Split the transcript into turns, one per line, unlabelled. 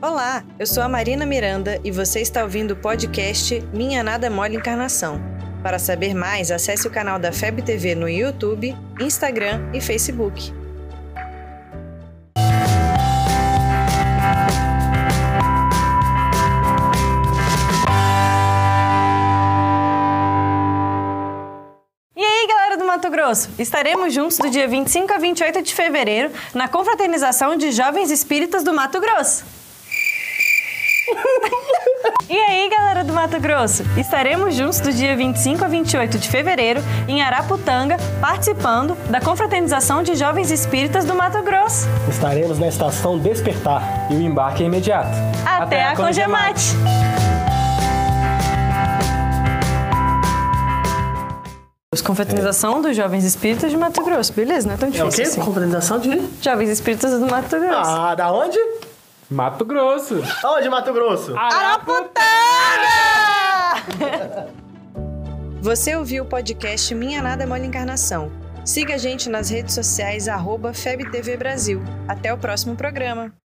Olá, eu sou a Marina Miranda e você está ouvindo o podcast Minha Nada Mole Encarnação. Para saber mais, acesse o canal da FEB TV no YouTube, Instagram e Facebook. Mato Grosso? Estaremos juntos do dia 25 a 28 de fevereiro na confraternização de Jovens Espíritas do Mato Grosso. E aí, galera do Mato Grosso? Estaremos juntos do dia 25 a 28 de fevereiro em Araputanga, participando da confraternização de Jovens Espíritas do Mato Grosso.
Estaremos na estação Despertar
E o embarque é imediato.
Até, a Congemate! Confraternização dos Jovens Espíritas de Mato Grosso. Beleza, não é tão
É o
difícil
quê?
assim.
Confraternização de...
Jovens Espíritas do Mato Grosso.
Ah, da onde?
Mato Grosso.
Aonde, Mato Grosso?
Araputanga! Você ouviu o podcast Minha Nada Mole Encarnação. Siga a gente nas redes sociais, arroba FebTV Brasil. Até o próximo programa.